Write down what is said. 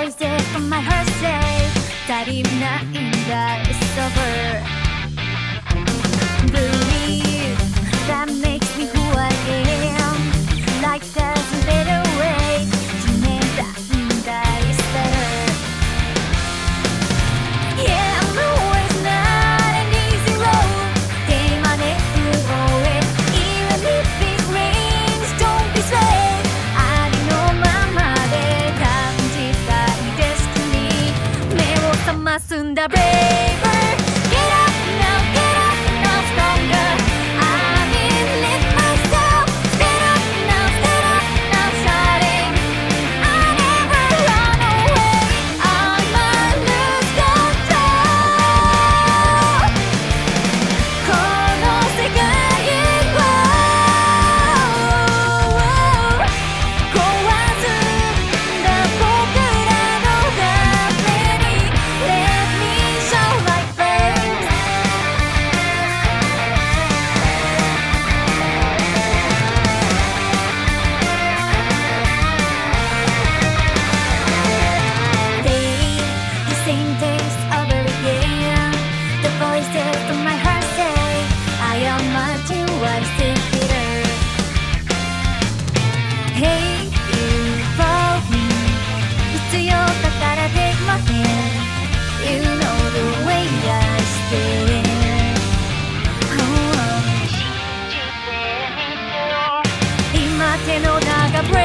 always there for my heart that even in over Blue the break. の中